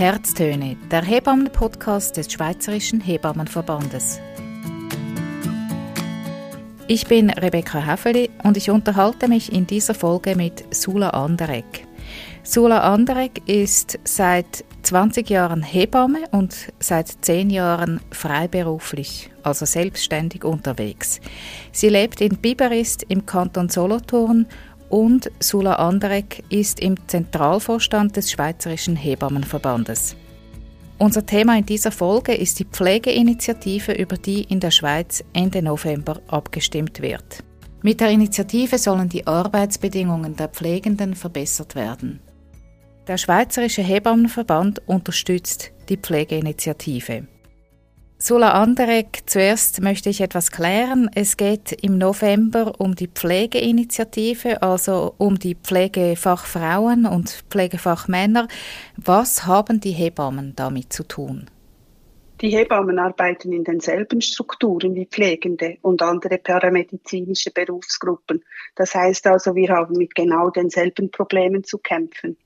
Herztöne, der Hebammen-Podcast des Schweizerischen Hebammenverbandes. Ich bin Rebecca Häfeli und ich unterhalte mich in dieser Folge mit Sula Anderegg. Sula Anderegg ist seit 20 Jahren Hebamme und seit 10 Jahren freiberuflich, also selbstständig unterwegs. Sie lebt in Biberist im Kanton Solothurn und Sula Anderegg ist im Zentralvorstand des Schweizerischen Hebammenverbandes. Unser Thema in dieser Folge ist die Pflegeinitiative, über die in der Schweiz Ende November abgestimmt wird. Mit der Initiative sollen die Arbeitsbedingungen der Pflegenden verbessert werden. Der Schweizerische Hebammenverband unterstützt die Pflegeinitiative. Sula Anderegg, zuerst möchte ich etwas klären. Es geht im November um die Pflegeinitiative, also um die Pflegefachfrauen und Pflegefachmänner. Was haben die Hebammen damit zu tun? Die Hebammen arbeiten in denselben Strukturen wie Pflegende und andere paramedizinische Berufsgruppen. Das heißt also, wir haben mit genau denselben Problemen zu kämpfen.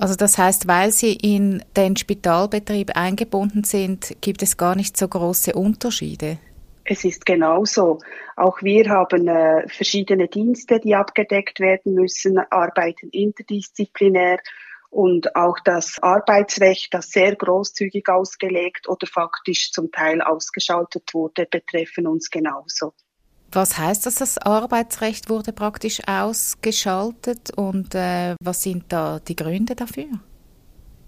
Also das heißt, weil Sie in den Spitalbetrieb eingebunden sind, gibt es gar nicht so große Unterschiede. Es ist genauso. Auch wir haben äh, verschiedene Dienste, die abgedeckt werden müssen, arbeiten interdisziplinär und auch das Arbeitsrecht, das sehr großzügig ausgelegt oder faktisch zum Teil ausgeschaltet wurde, betreffen uns genauso. Was heißt das, das Arbeitsrecht wurde praktisch ausgeschaltet und äh, was sind da die Gründe dafür?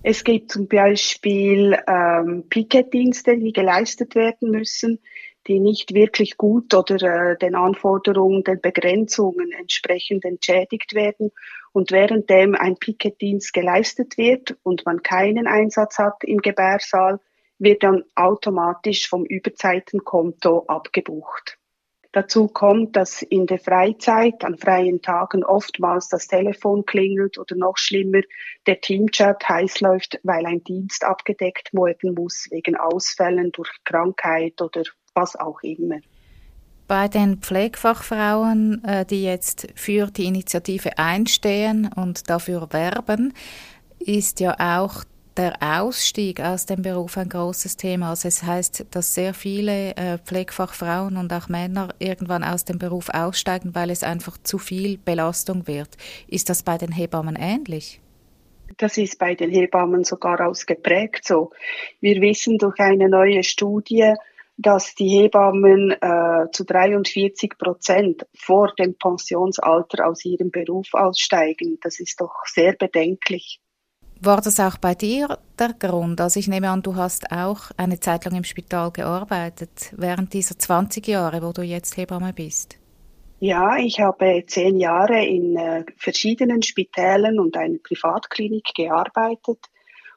Es gibt zum Beispiel ähm, Piketdienste, die geleistet werden müssen, die nicht wirklich gut oder äh, den Anforderungen, den Begrenzungen entsprechend entschädigt werden. Und währenddem ein Piketdienst geleistet wird und man keinen Einsatz hat im Gebärsaal, wird dann automatisch vom Überzeitenkonto abgebucht. Dazu kommt, dass in der Freizeit, an freien Tagen oftmals das Telefon klingelt oder noch schlimmer, der Teamchat heiß läuft, weil ein Dienst abgedeckt werden muss wegen Ausfällen durch Krankheit oder was auch immer. Bei den Pflegefachfrauen, äh, die jetzt für die Initiative einstehen und dafür werben, ist ja auch der Ausstieg aus dem Beruf ein großes Thema. Also es heißt, dass sehr viele äh, Pflegefachfrauen und auch Männer irgendwann aus dem Beruf aussteigen, weil es einfach zu viel Belastung wird. Ist das bei den Hebammen ähnlich? Das ist bei den Hebammen sogar ausgeprägt so. Wir wissen durch eine neue Studie, dass die Hebammen äh, zu 43 Prozent vor dem Pensionsalter aus ihrem Beruf aussteigen. Das ist doch sehr bedenklich. War das auch bei dir der Grund? Also ich nehme an, du hast auch eine Zeit lang im Spital gearbeitet, während dieser 20 Jahre, wo du jetzt Hebamme bist. Ja, ich habe zehn Jahre in äh, verschiedenen Spitälern und einer Privatklinik gearbeitet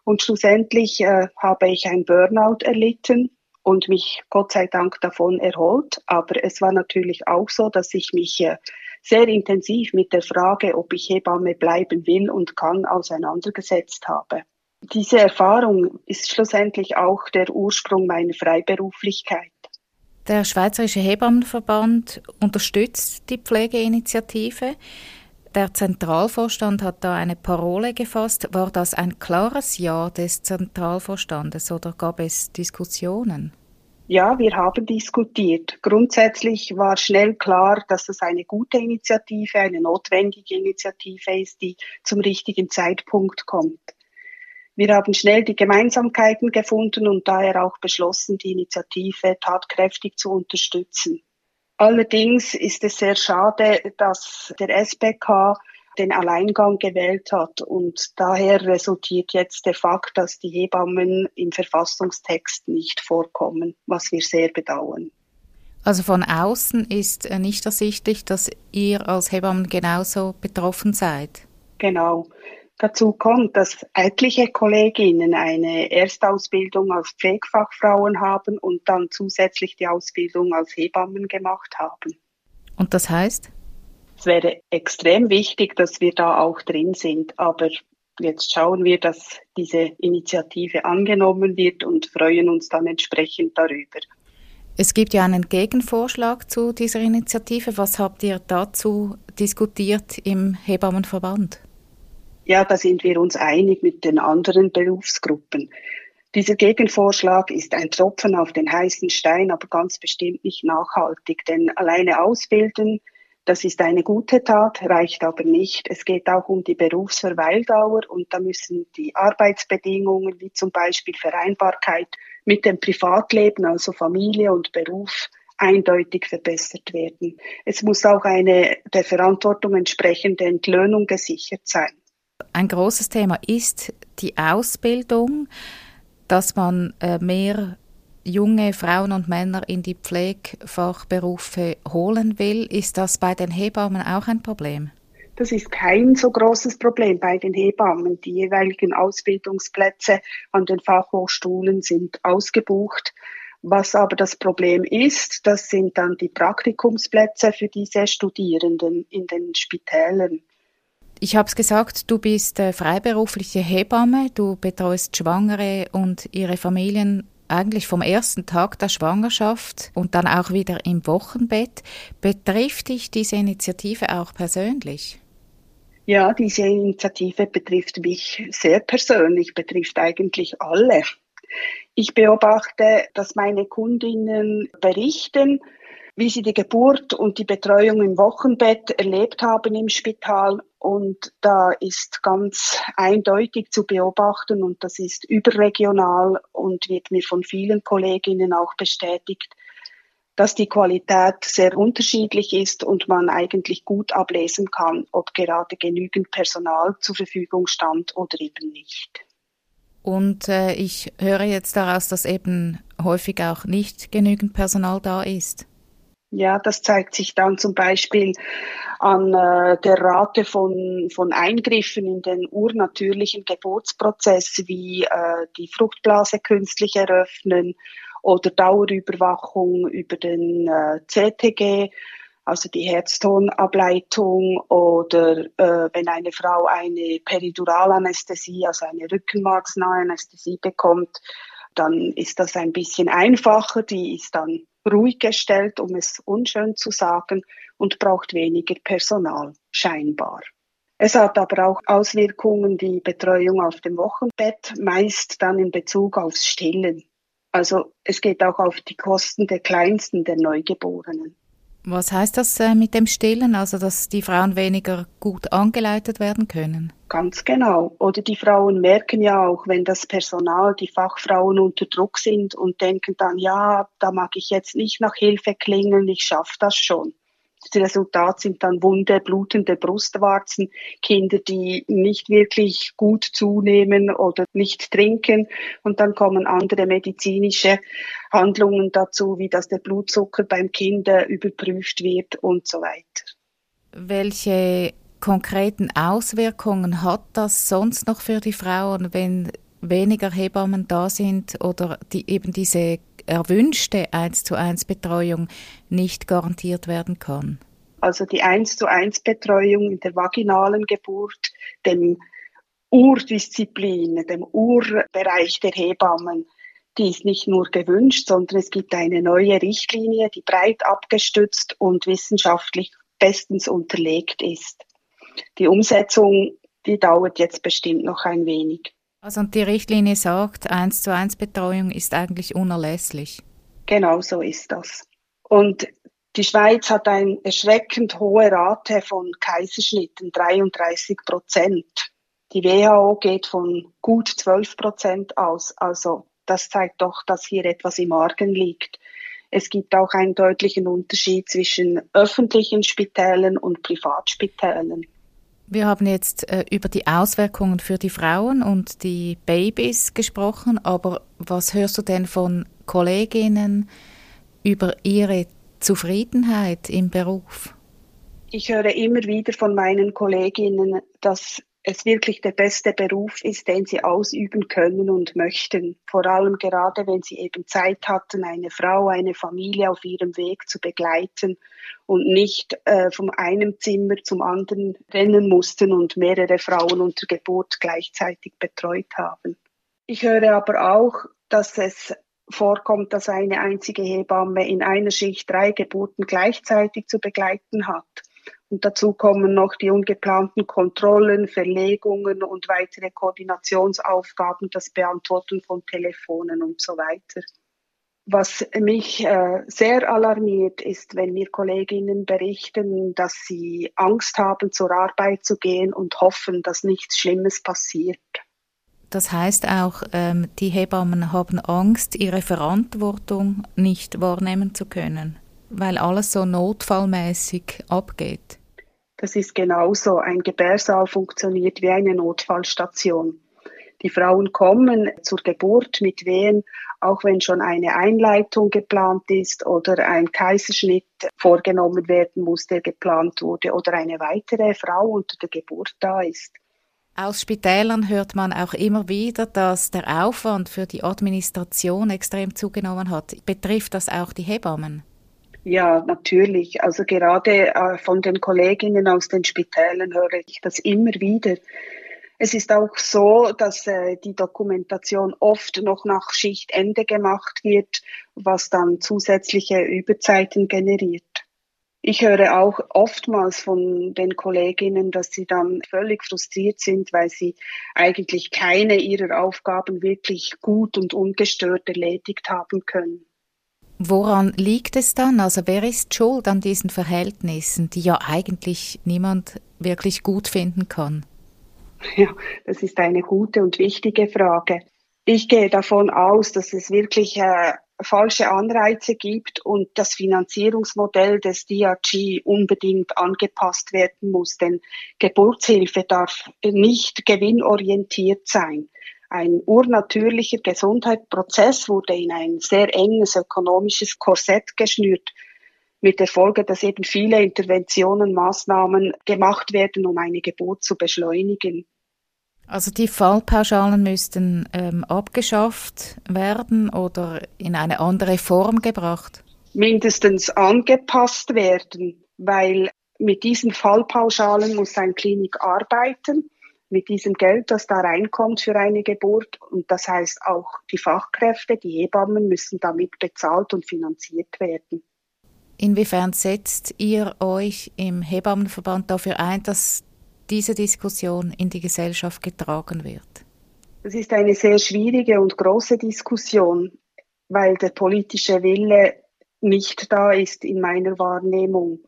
und schlussendlich äh, habe ich ein Burnout erlitten und mich Gott sei Dank davon erholt. Aber es war natürlich auch so, dass ich mich äh, sehr intensiv mit der Frage, ob ich Hebamme bleiben will und kann, auseinandergesetzt habe. Diese Erfahrung ist schlussendlich auch der Ursprung meiner Freiberuflichkeit. Der Schweizerische Hebammenverband unterstützt die Pflegeinitiative. Der Zentralvorstand hat da eine Parole gefasst. War das ein klares Ja des Zentralvorstandes oder gab es Diskussionen? Ja, wir haben diskutiert. Grundsätzlich war schnell klar, dass es eine gute Initiative, eine notwendige Initiative ist, die zum richtigen Zeitpunkt kommt. Wir haben schnell die Gemeinsamkeiten gefunden und daher auch beschlossen, die Initiative tatkräftig zu unterstützen. Allerdings ist es sehr schade, dass der SBK den Alleingang gewählt hat. Und daher resultiert jetzt der Fakt, dass die Hebammen im Verfassungstext nicht vorkommen, was wir sehr bedauern. Also von außen ist nicht ersichtlich, dass ihr als Hebammen genauso betroffen seid. Genau. Dazu kommt, dass etliche Kolleginnen eine Erstausbildung als Pflegefachfrauen haben und dann zusätzlich die Ausbildung als Hebammen gemacht haben. Und das heißt? Es wäre extrem wichtig, dass wir da auch drin sind. Aber jetzt schauen wir, dass diese Initiative angenommen wird und freuen uns dann entsprechend darüber. Es gibt ja einen Gegenvorschlag zu dieser Initiative. Was habt ihr dazu diskutiert im Hebammenverband? Ja, da sind wir uns einig mit den anderen Berufsgruppen. Dieser Gegenvorschlag ist ein Tropfen auf den heißen Stein, aber ganz bestimmt nicht nachhaltig, denn alleine ausbilden, das ist eine gute Tat, reicht aber nicht. Es geht auch um die Berufsverweildauer und da müssen die Arbeitsbedingungen wie zum Beispiel Vereinbarkeit mit dem Privatleben, also Familie und Beruf, eindeutig verbessert werden. Es muss auch eine der Verantwortung entsprechende Entlöhnung gesichert sein. Ein großes Thema ist die Ausbildung dass man äh, mehr junge Frauen und Männer in die Pflegefachberufe holen will. Ist das bei den Hebammen auch ein Problem? Das ist kein so großes Problem bei den Hebammen. Die jeweiligen Ausbildungsplätze an den Fachhochschulen sind ausgebucht. Was aber das Problem ist, das sind dann die Praktikumsplätze für diese Studierenden in den Spitälern. Ich habe es gesagt, du bist äh, freiberufliche Hebamme, du betreust Schwangere und ihre Familien eigentlich vom ersten Tag der Schwangerschaft und dann auch wieder im Wochenbett. Betrifft dich diese Initiative auch persönlich? Ja, diese Initiative betrifft mich sehr persönlich, betrifft eigentlich alle. Ich beobachte, dass meine Kundinnen berichten, wie sie die Geburt und die Betreuung im Wochenbett erlebt haben im Spital. Und da ist ganz eindeutig zu beobachten und das ist überregional und wird mir von vielen Kolleginnen auch bestätigt, dass die Qualität sehr unterschiedlich ist und man eigentlich gut ablesen kann, ob gerade genügend Personal zur Verfügung stand oder eben nicht. Und äh, ich höre jetzt daraus, dass eben häufig auch nicht genügend Personal da ist. Ja, das zeigt sich dann zum Beispiel an äh, der Rate von, von Eingriffen in den urnatürlichen Geburtsprozess, wie äh, die Fruchtblase künstlich eröffnen oder Dauerüberwachung über den äh, CTG, also die Herztonableitung oder äh, wenn eine Frau eine Periduralanästhesie, also eine rückenmarksnahe Anästhesie bekommt, dann ist das ein bisschen einfacher. Die ist dann ruhig gestellt, um es unschön zu sagen, und braucht weniger Personal, scheinbar. Es hat aber auch Auswirkungen, die Betreuung auf dem Wochenbett, meist dann in Bezug aufs Stillen. Also es geht auch auf die Kosten der Kleinsten, der Neugeborenen. Was heißt das äh, mit dem Stillen? Also, dass die Frauen weniger gut angeleitet werden können? Ganz genau. Oder die Frauen merken ja auch, wenn das Personal, die Fachfrauen unter Druck sind und denken dann, ja, da mag ich jetzt nicht nach Hilfe klingeln, ich schaffe das schon. Das Resultat sind dann wunde, blutende Brustwarzen, Kinder, die nicht wirklich gut zunehmen oder nicht trinken. Und dann kommen andere medizinische Handlungen dazu, wie dass der Blutzucker beim Kind überprüft wird und so weiter. Welche konkreten Auswirkungen hat das sonst noch für die Frauen, wenn weniger Hebammen da sind oder die eben diese erwünschte 1 zu 1 Betreuung nicht garantiert werden kann? Also die 1 zu 1 Betreuung in der vaginalen Geburt, dem Urdisziplin, dem Urbereich der Hebammen, die ist nicht nur gewünscht, sondern es gibt eine neue Richtlinie, die breit abgestützt und wissenschaftlich bestens unterlegt ist. Die Umsetzung, die dauert jetzt bestimmt noch ein wenig. Also und die Richtlinie sagt, 1 zu 1 Betreuung ist eigentlich unerlässlich. Genau so ist das. Und die Schweiz hat eine erschreckend hohe Rate von Kaiserschnitten, 33 Prozent. Die WHO geht von gut 12 Prozent aus. Also das zeigt doch, dass hier etwas im Argen liegt. Es gibt auch einen deutlichen Unterschied zwischen öffentlichen Spitälern und Privatspitälern. Wir haben jetzt äh, über die Auswirkungen für die Frauen und die Babys gesprochen, aber was hörst du denn von Kolleginnen über ihre Zufriedenheit im Beruf? Ich höre immer wieder von meinen Kolleginnen, dass es wirklich der beste Beruf ist, den sie ausüben können und möchten. Vor allem gerade, wenn sie eben Zeit hatten, eine Frau, eine Familie auf ihrem Weg zu begleiten und nicht äh, von einem Zimmer zum anderen rennen mussten und mehrere Frauen unter Geburt gleichzeitig betreut haben. Ich höre aber auch, dass es vorkommt, dass eine einzige Hebamme in einer Schicht drei Geburten gleichzeitig zu begleiten hat Und dazu kommen noch die ungeplanten Kontrollen, Verlegungen und weitere Koordinationsaufgaben, das Beantworten von Telefonen und so weiter. Was mich äh, sehr alarmiert, ist, wenn mir Kolleginnen berichten, dass sie Angst haben, zur Arbeit zu gehen und hoffen, dass nichts Schlimmes passiert. Das heißt auch, ähm, die Hebammen haben Angst, ihre Verantwortung nicht wahrnehmen zu können, weil alles so notfallmäßig abgeht. Das ist genauso. Ein Gebärsaal funktioniert wie eine Notfallstation. Die Frauen kommen zur Geburt mit Wehen, auch wenn schon eine Einleitung geplant ist oder ein Kaiserschnitt vorgenommen werden muss, der geplant wurde, oder eine weitere Frau unter der Geburt da ist. Aus Spitälern hört man auch immer wieder, dass der Aufwand für die Administration extrem zugenommen hat. Betrifft das auch die Hebammen? Ja, natürlich. Also gerade äh, von den Kolleginnen aus den Spitälern höre ich das immer wieder. Es ist auch so, dass äh, die Dokumentation oft noch nach Schichtende gemacht wird, was dann zusätzliche Überzeiten generiert. Ich höre auch oftmals von den Kolleginnen, dass sie dann völlig frustriert sind, weil sie eigentlich keine ihrer Aufgaben wirklich gut und ungestört erledigt haben können. Woran liegt es dann? Also wer ist schuld an diesen Verhältnissen, die ja eigentlich niemand wirklich gut finden kann? Ja, das ist eine gute und wichtige Frage. Ich gehe davon aus, dass es wirklich äh, falsche Anreize gibt und das Finanzierungsmodell des DRG unbedingt angepasst werden muss. Denn Geburtshilfe darf nicht gewinnorientiert sein. Ein urnatürlicher Gesundheitsprozess wurde in ein sehr enges ökonomisches Korsett geschnürt, mit der Folge, dass eben viele Interventionen, Maßnahmen gemacht werden, um eine Geburt zu beschleunigen. Also die Fallpauschalen müssten ähm, abgeschafft werden oder in eine andere Form gebracht? Mindestens angepasst werden, weil mit diesen Fallpauschalen muss eine Klinik arbeiten mit diesem Geld, das da reinkommt für eine Geburt. Und das heißt auch die Fachkräfte, die Hebammen müssen damit bezahlt und finanziert werden. Inwiefern setzt ihr euch im Hebammenverband dafür ein, dass diese Diskussion in die Gesellschaft getragen wird? Es ist eine sehr schwierige und große Diskussion, weil der politische Wille nicht da ist in meiner Wahrnehmung.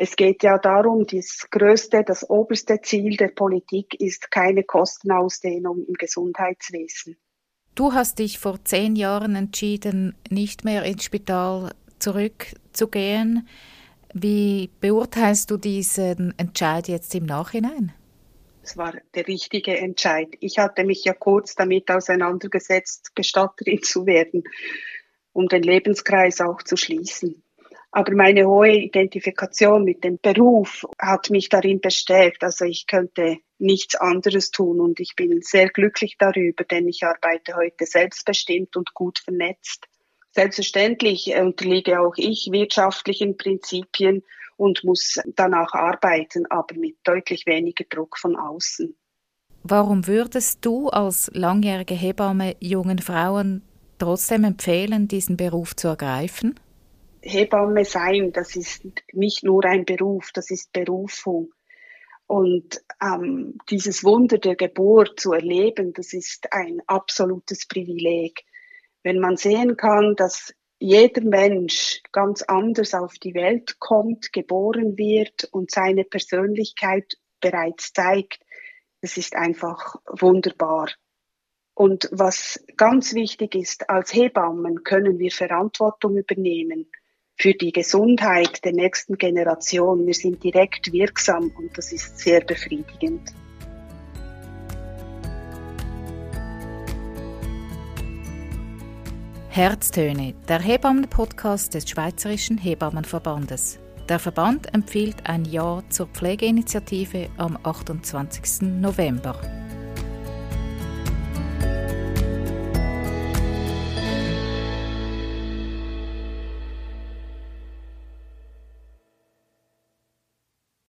Es geht ja darum, das größte, das oberste Ziel der Politik ist keine Kostenausdehnung im Gesundheitswesen. Du hast dich vor zehn Jahren entschieden, nicht mehr ins Spital zurückzugehen. Wie beurteilst du diesen Entscheid jetzt im Nachhinein? Es war der richtige Entscheid. Ich hatte mich ja kurz damit auseinandergesetzt, Gestatterin zu werden, um den Lebenskreis auch zu schließen. Aber meine hohe Identifikation mit dem Beruf hat mich darin bestärkt. Also ich könnte nichts anderes tun und ich bin sehr glücklich darüber, denn ich arbeite heute selbstbestimmt und gut vernetzt. Selbstverständlich unterliege auch ich wirtschaftlichen Prinzipien und muss danach arbeiten, aber mit deutlich weniger Druck von außen. Warum würdest du als langjährige Hebamme jungen Frauen trotzdem empfehlen, diesen Beruf zu ergreifen? Hebamme sein, das ist nicht nur ein Beruf, das ist Berufung. Und ähm, dieses Wunder der Geburt zu erleben, das ist ein absolutes Privileg. Wenn man sehen kann, dass jeder Mensch ganz anders auf die Welt kommt, geboren wird und seine Persönlichkeit bereits zeigt, das ist einfach wunderbar. Und was ganz wichtig ist, als Hebammen können wir Verantwortung übernehmen für die Gesundheit der nächsten Generation. Wir sind direkt wirksam und das ist sehr befriedigend. Herztöne, der Hebammen-Podcast des Schweizerischen Hebammenverbandes. Der Verband empfiehlt ein Ja zur Pflegeinitiative am 28. November.